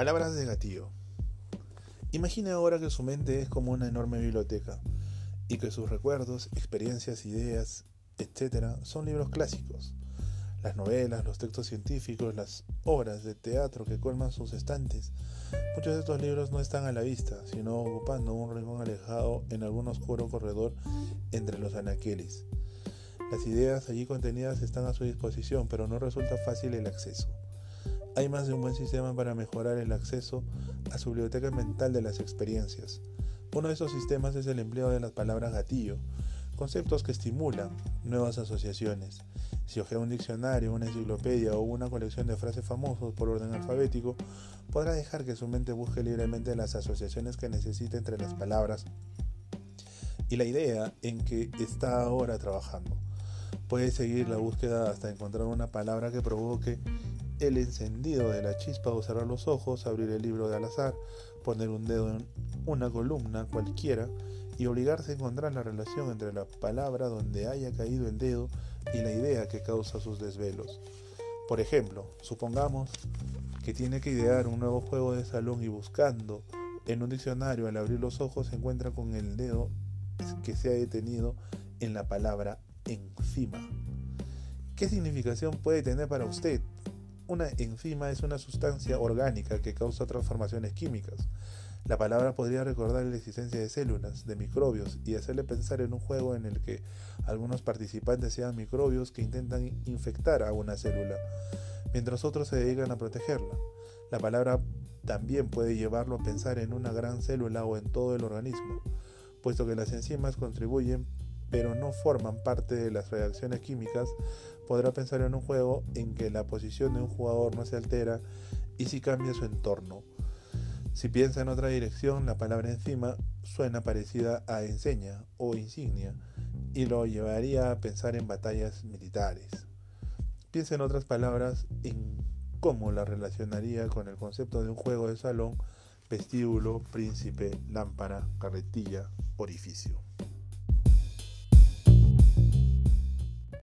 Palabras de gatillo. Imagine ahora que su mente es como una enorme biblioteca y que sus recuerdos, experiencias, ideas, etc. son libros clásicos. Las novelas, los textos científicos, las obras de teatro que colman sus estantes. Muchos de estos libros no están a la vista, sino ocupando un rincón alejado en algún oscuro corredor entre los anaqueles. Las ideas allí contenidas están a su disposición, pero no resulta fácil el acceso. Hay más de un buen sistema para mejorar el acceso a su biblioteca mental de las experiencias. Uno de esos sistemas es el empleo de las palabras gatillo, conceptos que estimulan nuevas asociaciones. Si ojea un diccionario, una enciclopedia o una colección de frases famosos por orden alfabético, podrá dejar que su mente busque libremente las asociaciones que necesite entre las palabras y la idea en que está ahora trabajando. Puede seguir la búsqueda hasta encontrar una palabra que provoque el encendido de la chispa o cerrar los ojos, abrir el libro de al azar, poner un dedo en una columna cualquiera y obligarse a encontrar la relación entre la palabra donde haya caído el dedo y la idea que causa sus desvelos. Por ejemplo, supongamos que tiene que idear un nuevo juego de salón y buscando en un diccionario al abrir los ojos se encuentra con el dedo que se ha detenido en la palabra encima. ¿Qué significación puede tener para usted? Una enzima es una sustancia orgánica que causa transformaciones químicas. La palabra podría recordar la existencia de células, de microbios y hacerle pensar en un juego en el que algunos participantes sean microbios que intentan infectar a una célula, mientras otros se dedican a protegerla. La palabra también puede llevarlo a pensar en una gran célula o en todo el organismo, puesto que las enzimas contribuyen pero no forman parte de las reacciones químicas, podrá pensar en un juego en que la posición de un jugador no se altera y si cambia su entorno. Si piensa en otra dirección, la palabra encima suena parecida a enseña o insignia y lo llevaría a pensar en batallas militares. Piensa en otras palabras en cómo la relacionaría con el concepto de un juego de salón, vestíbulo, príncipe, lámpara, carretilla, orificio.